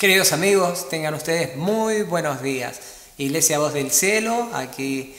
Queridos amigos, tengan ustedes muy buenos días. Iglesia Voz del Cielo, aquí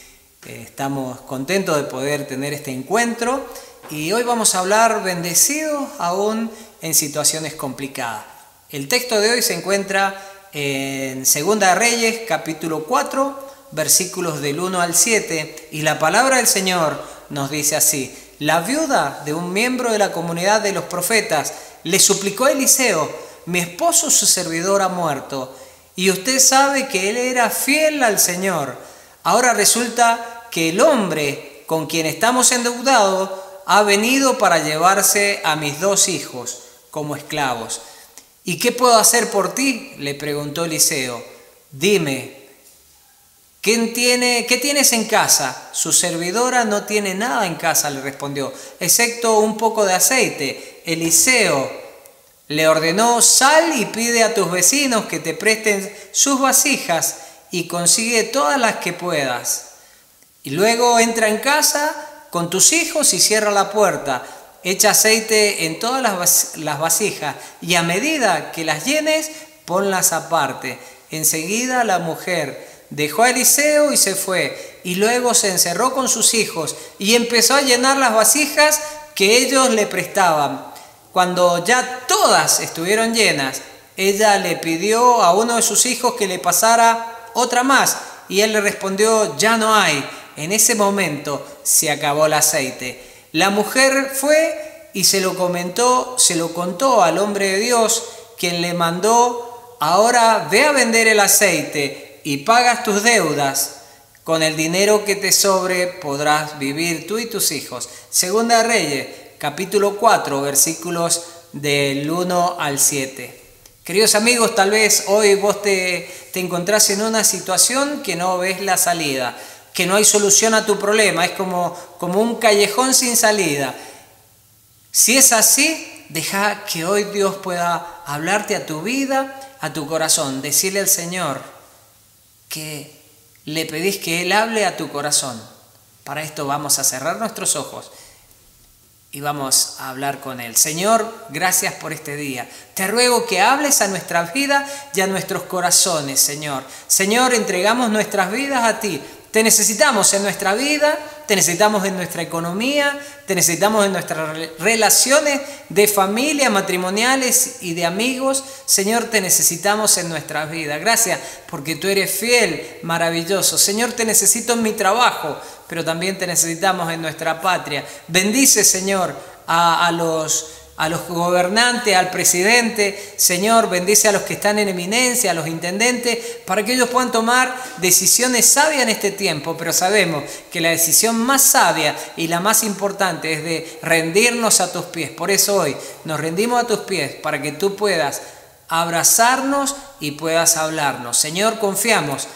eh, estamos contentos de poder tener este encuentro y hoy vamos a hablar bendecidos aún en situaciones complicadas. El texto de hoy se encuentra en Segunda Reyes, capítulo 4, versículos del 1 al 7, y la palabra del Señor nos dice así, la viuda de un miembro de la comunidad de los profetas le suplicó a Eliseo, mi esposo su servidor ha muerto, y usted sabe que él era fiel al Señor. Ahora resulta que el hombre con quien estamos endeudados ha venido para llevarse a mis dos hijos como esclavos. ¿Y qué puedo hacer por ti? le preguntó Eliseo. Dime, ¿quién tiene, ¿qué tienes en casa? Su servidora no tiene nada en casa, le respondió, excepto un poco de aceite. Eliseo le ordenó, sal y pide a tus vecinos que te presten sus vasijas y consigue todas las que puedas. Y luego entra en casa con tus hijos y cierra la puerta. Echa aceite en todas las vasijas y a medida que las llenes, ponlas aparte. Enseguida la mujer dejó a Eliseo y se fue, y luego se encerró con sus hijos y empezó a llenar las vasijas que ellos le prestaban. Cuando ya todas estuvieron llenas, ella le pidió a uno de sus hijos que le pasara otra más y él le respondió, ya no hay. En ese momento se acabó el aceite. La mujer fue y se lo comentó, se lo contó al hombre de Dios, quien le mandó, ahora ve a vender el aceite y pagas tus deudas. Con el dinero que te sobre podrás vivir tú y tus hijos. Segunda Reyes capítulo 4, versículos del 1 al 7. Queridos amigos, tal vez hoy vos te, te encontrás en una situación que no ves la salida, que no hay solución a tu problema, es como, como un callejón sin salida. Si es así, deja que hoy Dios pueda hablarte a tu vida, a tu corazón, decirle al Señor que le pedís que Él hable a tu corazón. Para esto vamos a cerrar nuestros ojos y vamos a hablar con Él. Señor, gracias por este día. Te ruego que hables a nuestra vida y a nuestros corazones, Señor. Señor, entregamos nuestras vidas a ti. Te necesitamos en nuestra vida, te necesitamos en nuestra economía, te necesitamos en nuestras relaciones de familia, matrimoniales y de amigos. Señor, te necesitamos en nuestra vida. Gracias porque tú eres fiel, maravilloso. Señor, te necesito en mi trabajo, pero también te necesitamos en nuestra patria. Bendice, Señor, a, los a los gobernantes, al presidente, Señor, bendice a los que están en eminencia, a los intendentes, para que ellos puedan tomar decisiones sabias en este tiempo, pero sabemos que la decisión más sabia y la más importante es de rendirnos a tus pies. Por eso hoy nos rendimos a tus pies para que tú puedas abrazarnos y puedas hablarnos. Señor, confiamos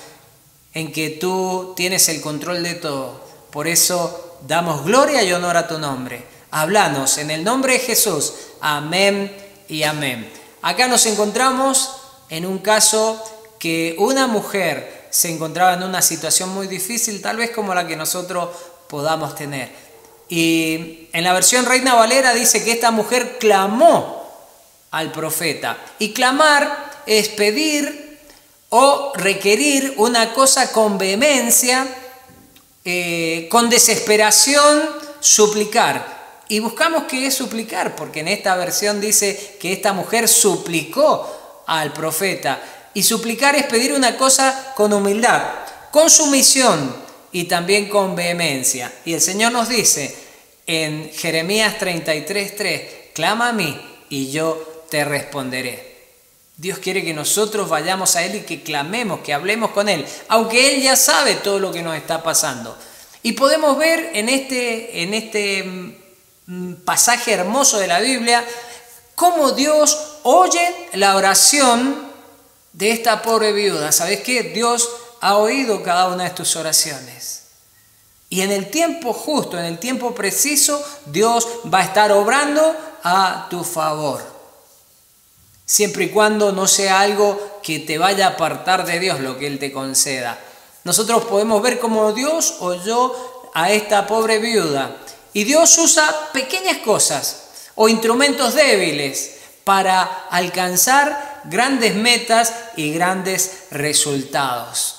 en que tú tienes el control de todo. Por eso damos gloria y honor a tu nombre. Háblanos en el nombre de Jesús. Amén y amén. Acá nos encontramos en un caso que una mujer se encontraba en una situación muy difícil, tal vez como la que nosotros podamos tener. Y en la versión Reina Valera dice que esta mujer clamó al profeta. Y clamar es pedir o requerir una cosa con vehemencia, eh, con desesperación, suplicar. Y buscamos qué es suplicar, porque en esta versión dice que esta mujer suplicó al profeta. Y suplicar es pedir una cosa con humildad, con sumisión y también con vehemencia. Y el Señor nos dice en Jeremías 33:3, clama a mí y yo te responderé. Dios quiere que nosotros vayamos a Él y que clamemos, que hablemos con Él, aunque Él ya sabe todo lo que nos está pasando. Y podemos ver en este, en este pasaje hermoso de la Biblia, cómo Dios oye la oración de esta pobre viuda. ¿Sabes qué? Dios ha oído cada una de tus oraciones. Y en el tiempo justo, en el tiempo preciso, Dios va a estar obrando a tu favor. Siempre y cuando no sea algo que te vaya a apartar de Dios lo que Él te conceda. Nosotros podemos ver cómo Dios oyó a esta pobre viuda y Dios usa pequeñas cosas o instrumentos débiles para alcanzar grandes metas y grandes resultados.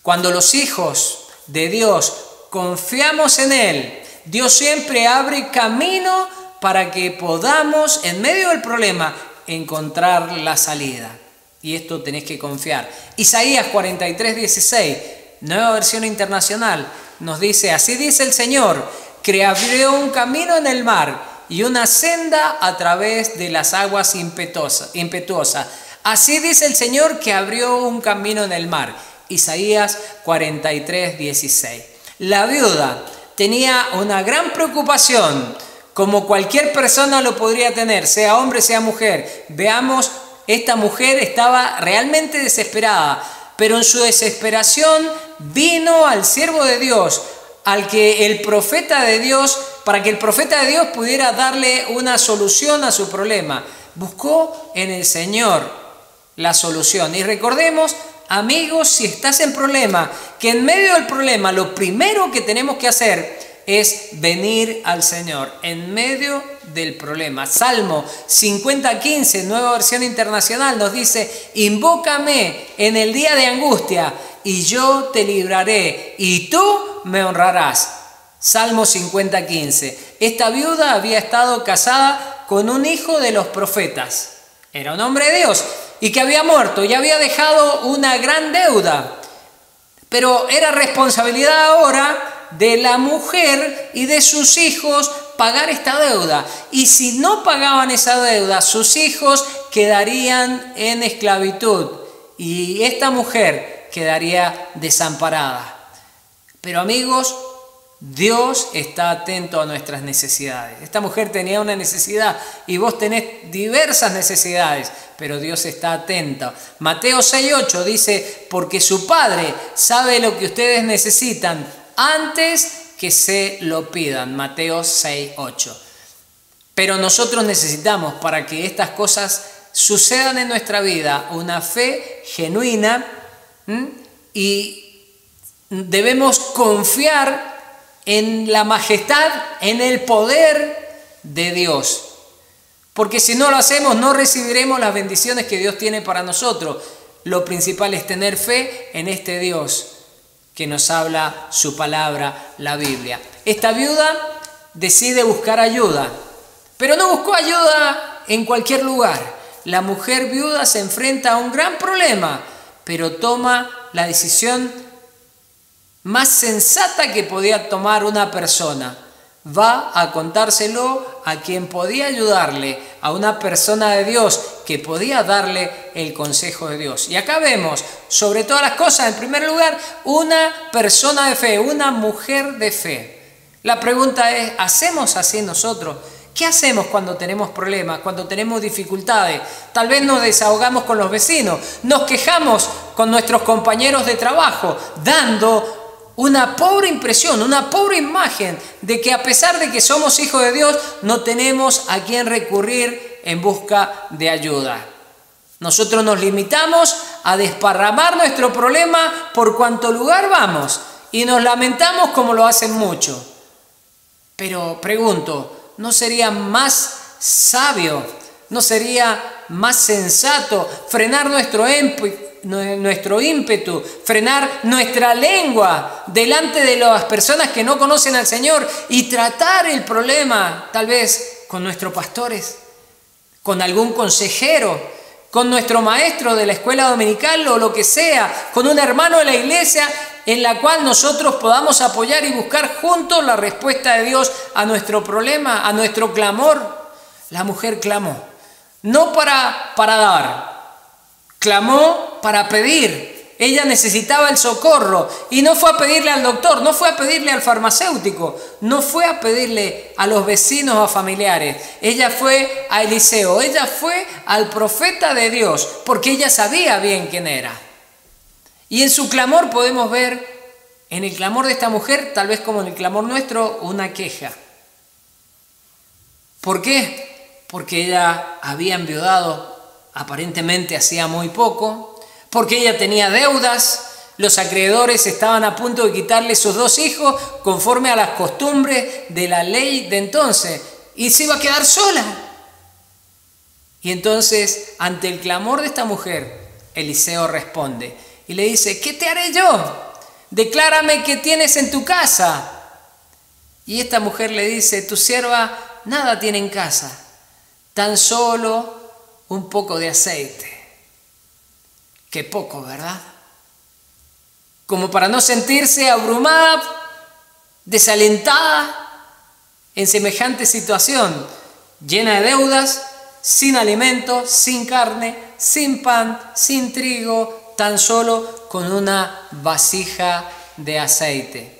Cuando los hijos de Dios confiamos en Él, Dios siempre abre camino para que podamos, en medio del problema, encontrar la salida. Y esto tenés que confiar. Isaías 43, 16, nueva versión internacional, nos dice, así dice el Señor, que abrió un camino en el mar y una senda a través de las aguas impetuosas. Así dice el Señor que abrió un camino en el mar. Isaías 43, 16. La viuda tenía una gran preocupación, como cualquier persona lo podría tener, sea hombre, sea mujer. Veamos, esta mujer estaba realmente desesperada, pero en su desesperación vino al siervo de Dios, al que el profeta de Dios, para que el profeta de Dios pudiera darle una solución a su problema. Buscó en el Señor la solución. Y recordemos amigos, si estás en problema, que en medio del problema lo primero que tenemos que hacer es venir al Señor en medio del problema. Salmo 50:15, nueva versión internacional, nos dice, invócame en el día de angustia y yo te libraré y tú me honrarás. Salmo 50:15. Esta viuda había estado casada con un hijo de los profetas. Era un hombre de Dios y que había muerto y había dejado una gran deuda. Pero era responsabilidad ahora de la mujer y de sus hijos pagar esta deuda. Y si no pagaban esa deuda, sus hijos quedarían en esclavitud y esta mujer quedaría desamparada. Pero amigos, Dios está atento a nuestras necesidades. Esta mujer tenía una necesidad y vos tenés diversas necesidades, pero Dios está atento. Mateo 6.8 dice, porque su Padre sabe lo que ustedes necesitan antes que se lo pidan. Mateo 6.8. Pero nosotros necesitamos para que estas cosas sucedan en nuestra vida una fe genuina y debemos confiar en la majestad, en el poder de Dios. Porque si no lo hacemos, no recibiremos las bendiciones que Dios tiene para nosotros. Lo principal es tener fe en este Dios que nos habla su palabra, la Biblia. Esta viuda decide buscar ayuda, pero no buscó ayuda en cualquier lugar. La mujer viuda se enfrenta a un gran problema, pero toma la decisión más sensata que podía tomar una persona. Va a contárselo a quien podía ayudarle, a una persona de Dios que podía darle el consejo de Dios. Y acá vemos, sobre todas las cosas, en primer lugar, una persona de fe, una mujer de fe. La pregunta es, ¿hacemos así nosotros? ¿Qué hacemos cuando tenemos problemas, cuando tenemos dificultades? Tal vez nos desahogamos con los vecinos, nos quejamos con nuestros compañeros de trabajo, dando una pobre impresión, una pobre imagen de que a pesar de que somos hijos de Dios, no tenemos a quien recurrir en busca de ayuda. Nosotros nos limitamos a desparramar nuestro problema por cuanto lugar vamos y nos lamentamos como lo hacen muchos. Pero pregunto, ¿no sería más sabio, no sería más sensato frenar nuestro ímpetu? Nuestro ímpetu, frenar nuestra lengua delante de las personas que no conocen al Señor y tratar el problema tal vez con nuestros pastores, con algún consejero, con nuestro maestro de la escuela dominical o lo que sea, con un hermano de la iglesia en la cual nosotros podamos apoyar y buscar juntos la respuesta de Dios a nuestro problema, a nuestro clamor. La mujer clamó, no para, para dar, Clamó para pedir. Ella necesitaba el socorro y no fue a pedirle al doctor, no fue a pedirle al farmacéutico, no fue a pedirle a los vecinos o familiares. Ella fue a Eliseo, ella fue al profeta de Dios, porque ella sabía bien quién era. Y en su clamor podemos ver, en el clamor de esta mujer, tal vez como en el clamor nuestro, una queja. ¿Por qué? Porque ella había enviudado aparentemente hacía muy poco, porque ella tenía deudas, los acreedores estaban a punto de quitarle sus dos hijos conforme a las costumbres de la ley de entonces, y se iba a quedar sola. Y entonces, ante el clamor de esta mujer, Eliseo responde y le dice, ¿qué te haré yo? Declárame qué tienes en tu casa. Y esta mujer le dice, tu sierva nada tiene en casa, tan solo un poco de aceite. Qué poco, ¿verdad? Como para no sentirse abrumada, desalentada en semejante situación, llena de deudas, sin alimento, sin carne, sin pan, sin trigo, tan solo con una vasija de aceite.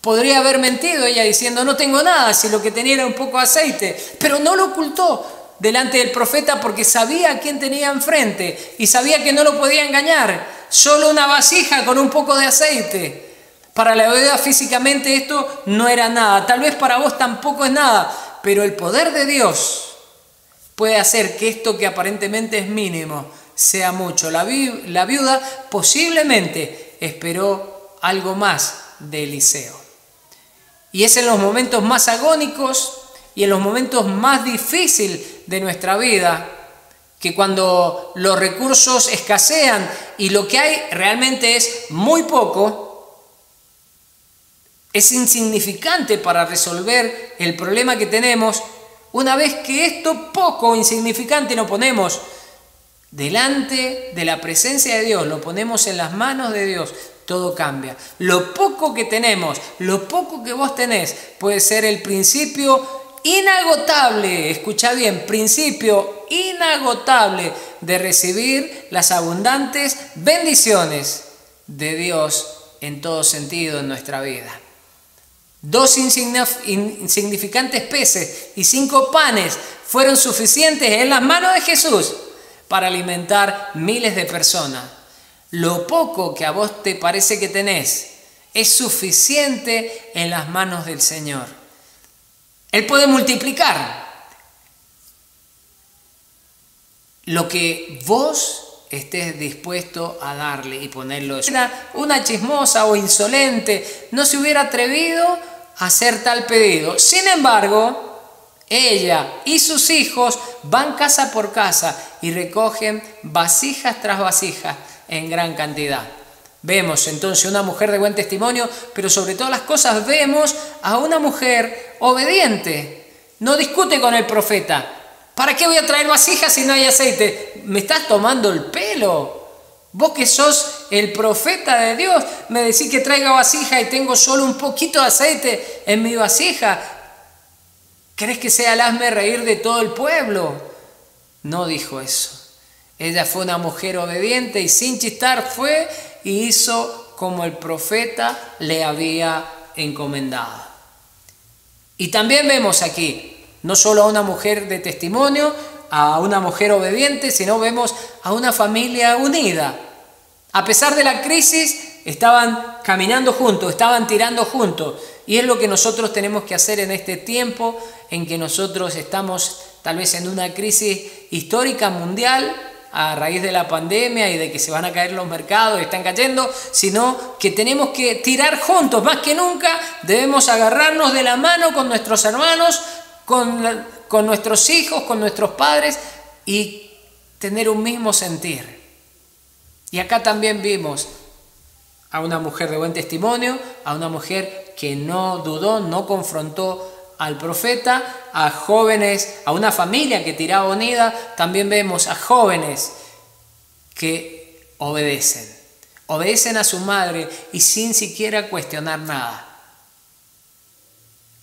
Podría haber mentido ella diciendo, no tengo nada, si lo que tenía era un poco de aceite, pero no lo ocultó delante del profeta porque sabía a quién tenía enfrente y sabía que no lo podía engañar. Solo una vasija con un poco de aceite. Para la vida físicamente esto no era nada, tal vez para vos tampoco es nada, pero el poder de Dios puede hacer que esto que aparentemente es mínimo sea mucho. La, la viuda posiblemente esperó algo más de Eliseo. Y es en los momentos más agónicos y en los momentos más difíciles de nuestra vida que cuando los recursos escasean y lo que hay realmente es muy poco, es insignificante para resolver el problema que tenemos, una vez que esto poco insignificante lo ponemos delante de la presencia de Dios, lo ponemos en las manos de Dios, todo cambia. Lo poco que tenemos, lo poco que vos tenés, puede ser el principio inagotable, escucha bien, principio inagotable de recibir las abundantes bendiciones de Dios en todo sentido en nuestra vida. Dos insignificantes peces y cinco panes fueron suficientes en las manos de Jesús para alimentar miles de personas. Lo poco que a vos te parece que tenés es suficiente en las manos del Señor. Él puede multiplicar lo que vos estés dispuesto a darle y ponerlo. Era una chismosa o insolente, no se hubiera atrevido a hacer tal pedido. Sin embargo, ella y sus hijos van casa por casa y recogen vasijas tras vasijas en gran cantidad. Vemos entonces una mujer de buen testimonio, pero sobre todas las cosas vemos a una mujer obediente. No discute con el profeta. ¿Para qué voy a traer vasijas si no hay aceite? ¿Me estás tomando el pelo? Vos que sos el profeta de Dios, me decís que traiga vasija y tengo solo un poquito de aceite en mi vasija. ¿Crees que sea el hazme reír de todo el pueblo? No dijo eso. Ella fue una mujer obediente y sin chistar fue y hizo como el profeta le había encomendado. Y también vemos aquí no solo a una mujer de testimonio, a una mujer obediente, sino vemos a una familia unida. A pesar de la crisis, estaban caminando juntos, estaban tirando juntos. Y es lo que nosotros tenemos que hacer en este tiempo en que nosotros estamos tal vez en una crisis histórica mundial a raíz de la pandemia y de que se van a caer los mercados y están cayendo, sino que tenemos que tirar juntos, más que nunca debemos agarrarnos de la mano con nuestros hermanos, con, con nuestros hijos, con nuestros padres y tener un mismo sentir. Y acá también vimos a una mujer de buen testimonio, a una mujer que no dudó, no confrontó al profeta, a jóvenes, a una familia que tiraba unida, también vemos a jóvenes que obedecen, obedecen a su madre y sin siquiera cuestionar nada.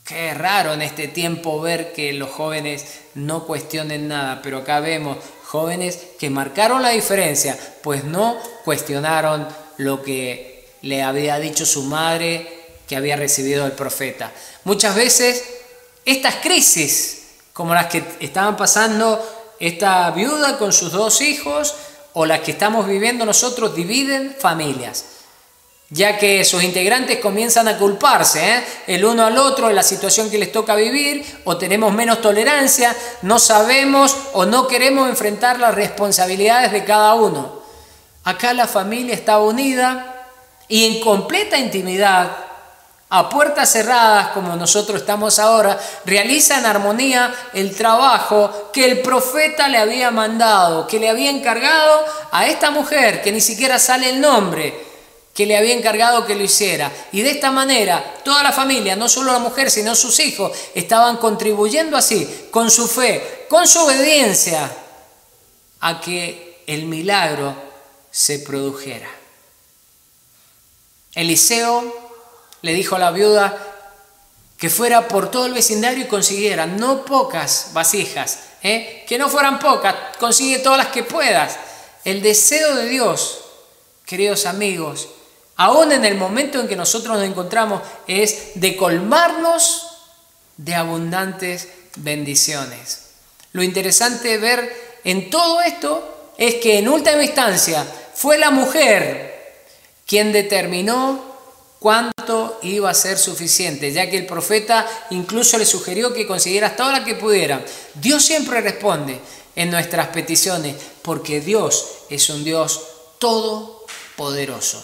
Qué raro en este tiempo ver que los jóvenes no cuestionen nada, pero acá vemos jóvenes que marcaron la diferencia, pues no cuestionaron lo que le había dicho su madre que había recibido el profeta. Muchas veces estas crisis, como las que estaban pasando esta viuda con sus dos hijos o las que estamos viviendo nosotros, dividen familias ya que sus integrantes comienzan a culparse ¿eh? el uno al otro en la situación que les toca vivir, o tenemos menos tolerancia, no sabemos o no queremos enfrentar las responsabilidades de cada uno. Acá la familia está unida y en completa intimidad a puertas cerradas como nosotros estamos ahora, realiza en armonía el trabajo que el profeta le había mandado, que le había encargado a esta mujer, que ni siquiera sale el nombre, que le había encargado que lo hiciera. Y de esta manera, toda la familia, no solo la mujer, sino sus hijos, estaban contribuyendo así, con su fe, con su obediencia, a que el milagro se produjera. Eliseo le dijo a la viuda que fuera por todo el vecindario y consiguiera no pocas vasijas, ¿eh? que no fueran pocas, consigue todas las que puedas. El deseo de Dios, queridos amigos, aún en el momento en que nosotros nos encontramos, es de colmarnos de abundantes bendiciones. Lo interesante de ver en todo esto es que en última instancia fue la mujer quien determinó cuánto iba a ser suficiente, ya que el profeta incluso le sugirió que consiguiera toda la que pudiera. Dios siempre responde en nuestras peticiones, porque Dios es un Dios todopoderoso.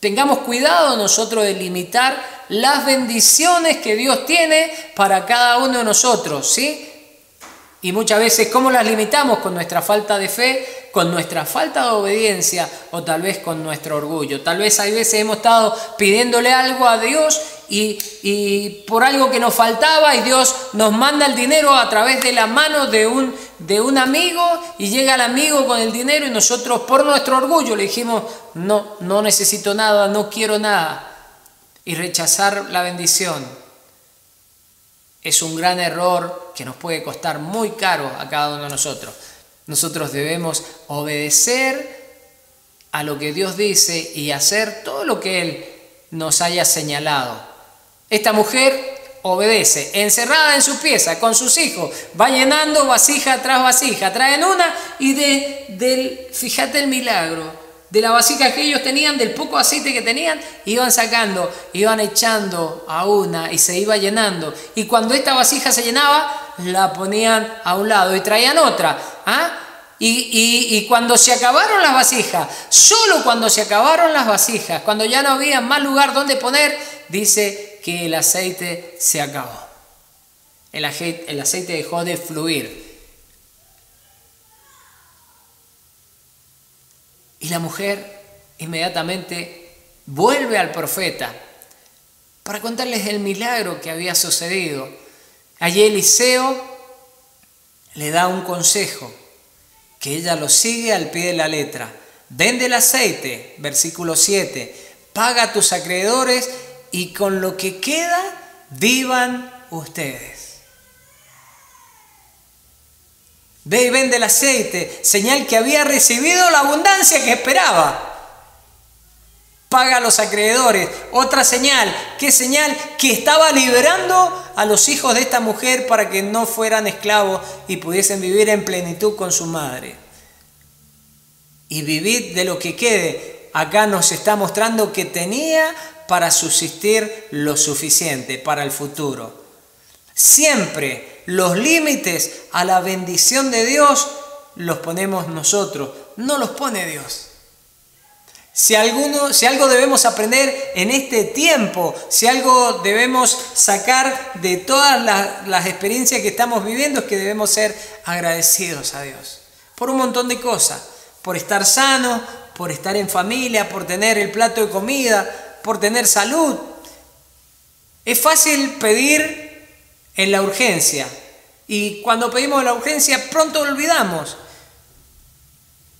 Tengamos cuidado nosotros de limitar las bendiciones que Dios tiene para cada uno de nosotros, ¿sí? Y muchas veces, ¿cómo las limitamos? Con nuestra falta de fe, con nuestra falta de obediencia o tal vez con nuestro orgullo. Tal vez hay veces hemos estado pidiéndole algo a Dios y, por algo que nos faltaba y Dios nos manda el dinero a través de la mano de un, de un amigo y llega el amigo con el dinero y nosotros por nuestro orgullo le dijimos, no, no necesito nada, no quiero nada. Y rechazar la bendición es un gran error que nos puede costar muy caro a cada uno de nosotros. Nosotros debemos obedecer a lo que Dios dice y hacer todo lo que Él nos haya señalado. Esta mujer obedece, encerrada en su pieza, con sus hijos, va llenando vasija tras vasija, traen una y de, del, fíjate el milagro, de la vasija que ellos tenían, del poco aceite que tenían, iban sacando, iban echando a una y se iba llenando. Y cuando esta vasija se llenaba, la ponían a un lado y traían otra. ¿ah? Y, y, cuando se acabaron las vasijas, solo cuando se acabaron las vasijas, cuando ya no había más lugar donde poner, dice que el aceite se acabó. El aceite, el aceite dejó de fluir. Y la mujer inmediatamente vuelve al profeta para contarles el milagro que había sucedido. Allí Eliseo le da un consejo, que ella lo sigue al pie de la letra. Vende el aceite, versículo 7, paga a tus acreedores y con lo que queda vivan ustedes. Ve y vende el aceite, señal que había recibido la abundancia que esperaba. Paga a los acreedores. Otra señal, ¿qué señal? Que estaba liberando a los hijos de esta mujer para que no fueran esclavos y pudiesen vivir en plenitud con su madre. Y vivir de lo que quede. Acá nos está mostrando que tenía para subsistir lo suficiente para el futuro. Siempre los límites a la bendición de Dios los ponemos nosotros, no los pone Dios. Si, alguno, si algo debemos aprender en este tiempo, si algo debemos sacar de todas las, las experiencias que estamos viviendo, es que debemos ser agradecidos a Dios por un montón de cosas, por estar sano, por estar en familia, por tener el plato de comida, por tener salud. Es fácil pedir en la urgencia. Y cuando pedimos la urgencia, pronto olvidamos.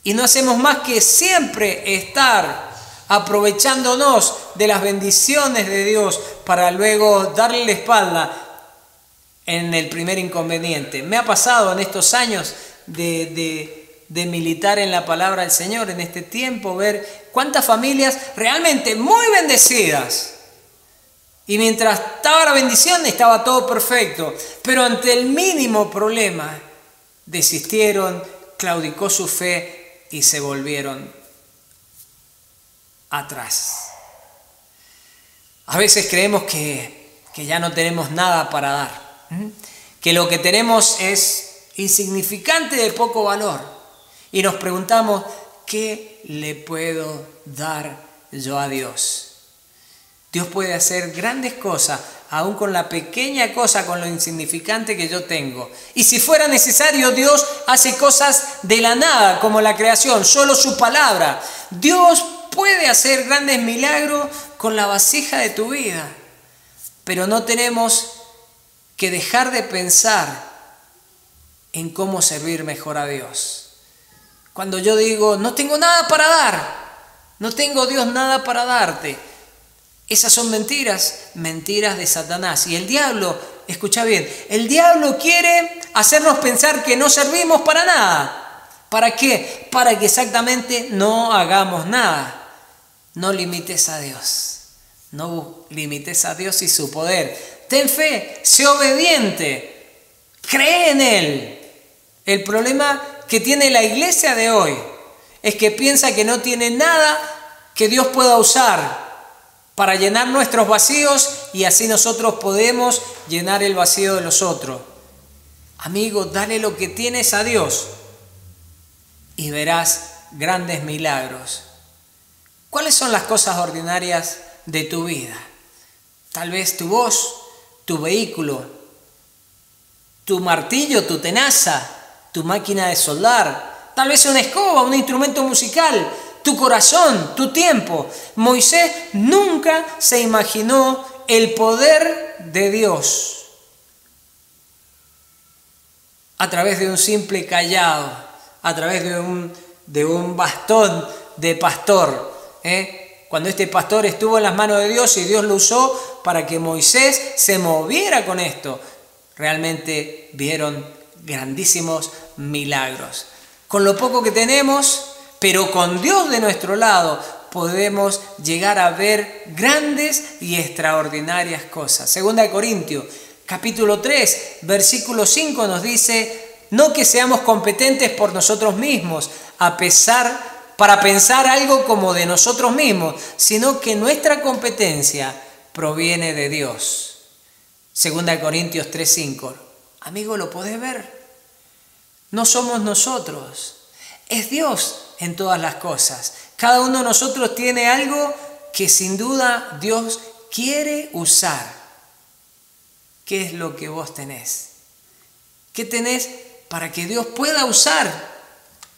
Y no hacemos más que siempre estar aprovechándonos de las bendiciones de Dios para luego darle la espalda en el primer inconveniente. Me ha pasado en estos años de, de, de, militar en la palabra del Señor, en este tiempo, ver cuántas familias realmente muy bendecidas y mientras estaba la bendición estaba todo perfecto, pero ante el mínimo problema desistieron, claudicó su fe y se volvieron atrás. A veces creemos que, que ya no tenemos nada para dar, que lo que tenemos es insignificante de poco valor y nos preguntamos, ¿qué le puedo dar yo a Dios? Dios puede hacer grandes cosas, aún con la pequeña cosa, con lo insignificante que yo tengo. Y si fuera necesario, Dios hace cosas de la nada, como la creación, solo su palabra. Dios puede hacer grandes milagros con la vasija de tu vida, pero no tenemos que dejar de pensar en cómo servir mejor a Dios. Cuando yo digo, no tengo nada para dar, no tengo Dios nada para darte, esas son mentiras, mentiras de Satanás. Y el diablo, escucha bien, el diablo quiere hacernos pensar que no servimos para nada. ¿Para qué? Para que exactamente no hagamos nada. No limites a Dios. No limites a Dios y su poder. Ten fe, sé obediente, cree en Él. El problema que tiene la iglesia de hoy es que piensa que no tiene nada que Dios pueda usar para llenar nuestros vacíos y así nosotros podemos llenar el vacío de los otros. Amigo, dale lo que tienes a Dios y verás grandes milagros. ¿Cuáles son las cosas ordinarias de tu vida? Tal vez tu voz, tu vehículo, tu martillo, tu tenaza, tu máquina de soldar, tal vez una escoba, un instrumento musical, tu corazón, tu tiempo. Moisés nunca se imaginó el poder de Dios a través de un simple callado, a través de un, de un bastón de pastor. ¿eh? Cuando este pastor estuvo en las manos de Dios y Dios lo usó para que Moisés se moviera con esto, realmente vieron grandísimos milagros. Con lo poco que tenemos, pero con Dios de nuestro lado podemos llegar a ver grandes y extraordinarias cosas. Segunda de Corintios, capítulo 3, versículo 5 nos dice, no que seamos competentes por nosotros mismos, a pesar para pensar algo como de nosotros mismos, sino que nuestra competencia proviene de Dios. Segunda de Corintios 5. Amigo, ¿lo podés ver? No somos nosotros, es Dios en todas las cosas. Cada uno de nosotros tiene algo que sin duda Dios quiere usar. ¿Qué es lo que vos tenés? ¿Qué tenés para que Dios pueda usar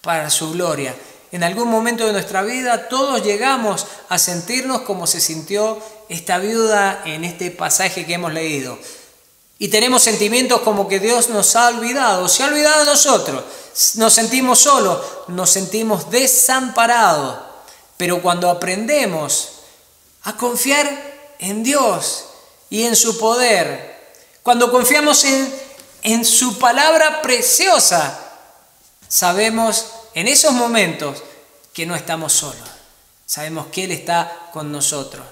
para su gloria? En algún momento de nuestra vida todos llegamos a sentirnos como se sintió esta viuda en este pasaje que hemos leído. Y tenemos sentimientos como que Dios nos ha olvidado, se ha olvidado de nosotros. Nos sentimos solos, nos sentimos desamparados. Pero cuando aprendemos a confiar en Dios y en su poder, cuando confiamos en, en su palabra preciosa, sabemos en esos momentos que no estamos solos. Sabemos que Él está con nosotros.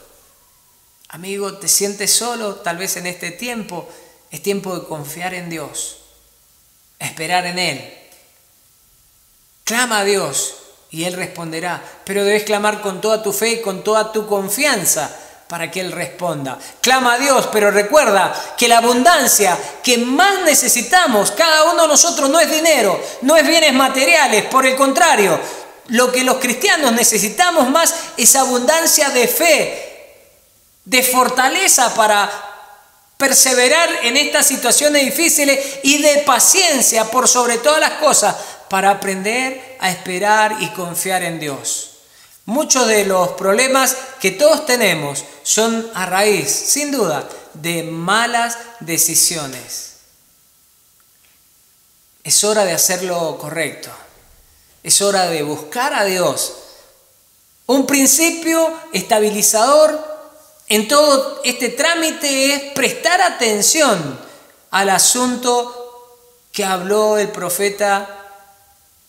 Amigo, ¿te sientes solo tal vez en este tiempo? Es tiempo de confiar en Dios, esperar en Él. Clama a Dios y Él responderá, pero debes clamar con toda tu fe y con toda tu confianza para que Él responda. Clama a Dios, pero recuerda que la abundancia que más necesitamos, cada uno de nosotros, no es dinero, no es bienes materiales, por el contrario, lo que los cristianos necesitamos más es abundancia de fe, de fortaleza para perseverar en estas situaciones difíciles y de paciencia por sobre todas las cosas para aprender a esperar y confiar en Dios. Muchos de los problemas que todos tenemos son a raíz, sin duda, de malas decisiones. Es hora de hacer lo correcto. Es hora de buscar a Dios. Un principio estabilizador en todo este trámite es prestar atención al asunto que habló el profeta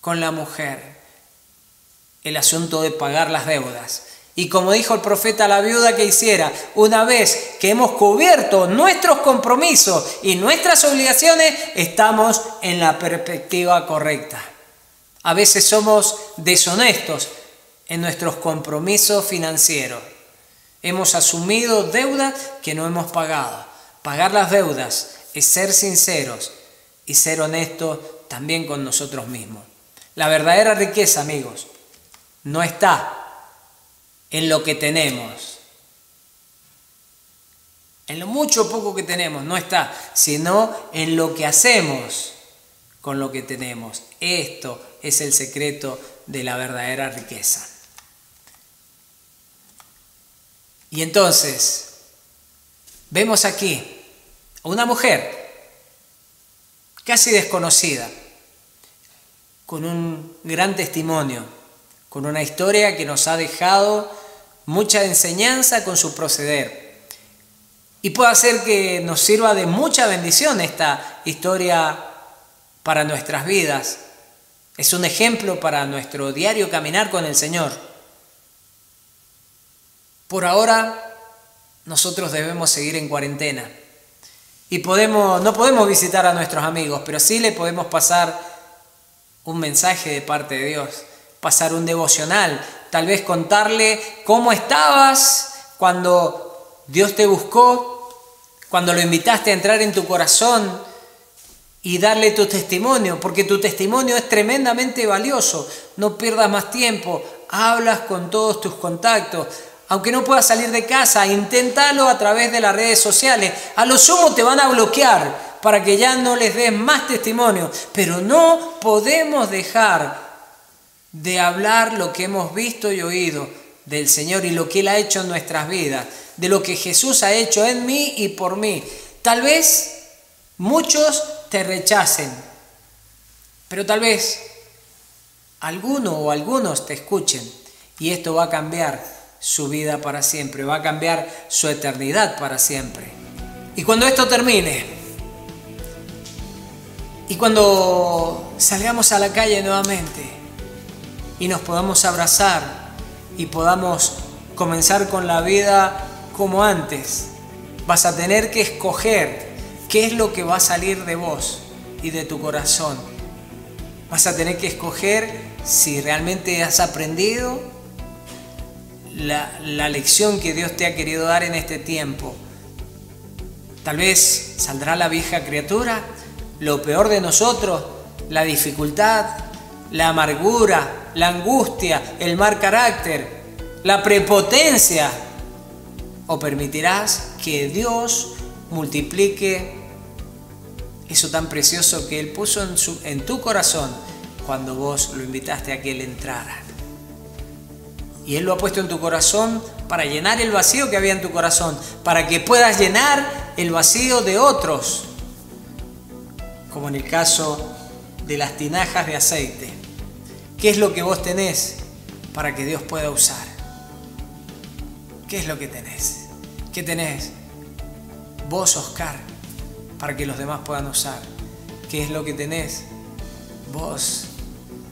con la mujer, el asunto de pagar las deudas. Y como dijo el profeta a la viuda que hiciera, una vez que hemos cubierto nuestros compromisos y nuestras obligaciones, estamos en la perspectiva correcta. A veces somos deshonestos en nuestros compromisos financieros. Hemos asumido deudas que no hemos pagado. Pagar las deudas es ser sinceros y ser honestos también con nosotros mismos. La verdadera riqueza, amigos, no está en lo que tenemos. En lo mucho o poco que tenemos no está, sino en lo que hacemos con lo que tenemos. Esto es el secreto de la verdadera riqueza. Y entonces, vemos aquí a una mujer casi desconocida, con un gran testimonio, con una historia que nos ha dejado mucha enseñanza con su proceder. Y puede hacer que nos sirva de mucha bendición esta historia para nuestras vidas. Es un ejemplo para nuestro diario caminar con el Señor. Por ahora, nosotros debemos seguir en cuarentena. Y podemos, no podemos visitar a nuestros amigos, pero sí le podemos pasar un mensaje de parte de Dios, pasar un devocional, tal vez contarle cómo estabas cuando Dios te buscó, cuando lo invitaste a entrar en tu corazón y darle tu testimonio, porque tu testimonio es tremendamente valioso. No pierdas más tiempo, hablas con todos tus contactos. Aunque no puedas salir de casa, inténtalo a través de las redes sociales. A lo sumo te van a bloquear, para que ya no les des más testimonio. Pero no podemos dejar de hablar lo que hemos visto y oído del Señor y lo que Él ha hecho en nuestras vidas, de lo que Jesús ha hecho en mí y por mí. Tal vez muchos te rechacen, pero tal vez alguno o algunos te escuchen y esto va a cambiar su vida para siempre, va a cambiar su eternidad para siempre. Y cuando esto termine, y cuando salgamos a la calle nuevamente y nos podamos abrazar y podamos comenzar con la vida como antes, vas a tener que escoger qué es lo que va a salir de vos y de tu corazón. Vas a tener que escoger si realmente has aprendido la, lección que Dios te ha querido dar en este tiempo. Tal vez saldrá la vieja criatura lo peor de nosotros, la dificultad, la amargura, la angustia, el mal carácter, la prepotencia. O permitirás que Dios multiplique eso tan precioso que Él puso en, en tu corazón cuando vos lo invitaste a que Él entrara. Y Él lo ha puesto en tu corazón para llenar el vacío que había en tu corazón, para que puedas llenar el vacío de otros como en el caso de las tinajas de aceite. ¿Qué es lo que vos tenés para que Dios pueda usar? ¿Qué es lo que tenés? ¿Qué tenés vos, Oscar, para que los demás puedan usar? ¿Qué es lo que tenés vos,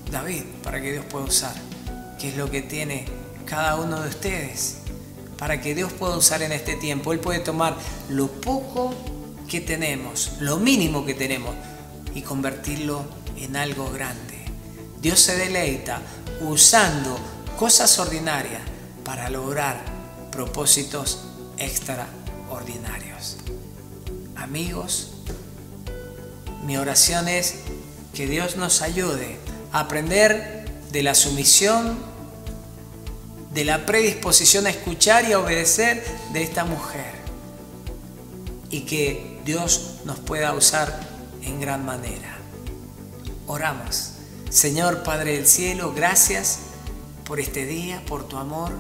David, para que Dios pueda usar? ¿Qué es lo que tiene cada uno de ustedes para que Dios pueda usar en este tiempo? Él puede tomar lo poco que tenemos, lo mínimo que tenemos, y convertirlo en algo grande. Dios se deleita usando cosas ordinarias para lograr propósitos extraordinarios. Amigos, mi oración es que Dios nos ayude a aprender de la sumisión, de la predisposición a escuchar y a obedecer de esta mujer. Y que Dios nos pueda usar en gran manera. Oramos. Señor Padre del Cielo, gracias por este día, por tu amor.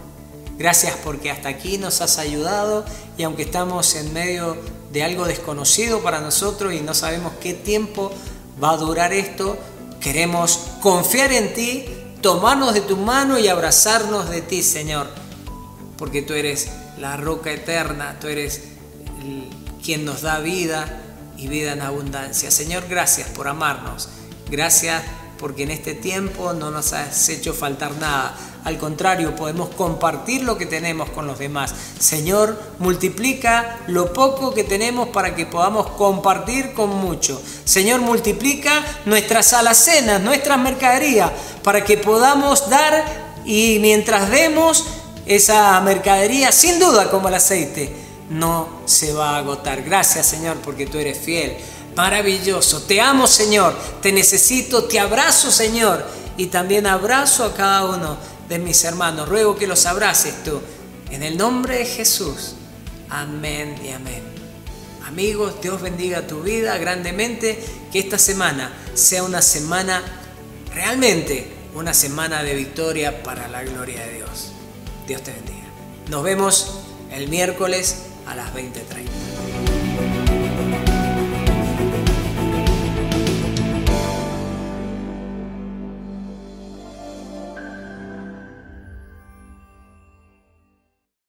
Gracias porque hasta aquí nos has ayudado y aunque estamos en medio de algo desconocido para nosotros y no sabemos qué tiempo va a durar esto, queremos confiar en ti, tomarnos de tu mano y abrazarnos de ti, Señor, porque tú eres la roca eterna, tú eres quien nos da vida, y vida en abundancia. Señor, gracias por amarnos. Gracias porque en este tiempo no nos has hecho faltar nada. Al contrario, podemos compartir lo que tenemos con los demás. Señor, multiplica lo poco que tenemos para que podamos compartir con mucho. Señor, multiplica nuestras alacenas, nuestras mercaderías, para que podamos dar y mientras demos esa mercadería, sin duda como el aceite, no se va a agotar. Gracias Señor porque tú eres fiel, maravilloso. Te amo Señor, te necesito, te abrazo Señor y también abrazo a cada uno de mis hermanos. Ruego que los abraces tú. En el nombre de Jesús. Amén y amén. Amigos, Dios bendiga tu vida grandemente, que esta semana sea una semana realmente una semana de victoria para la gloria de Dios. Dios te bendiga. Nos vemos el miércoles a las 20:30.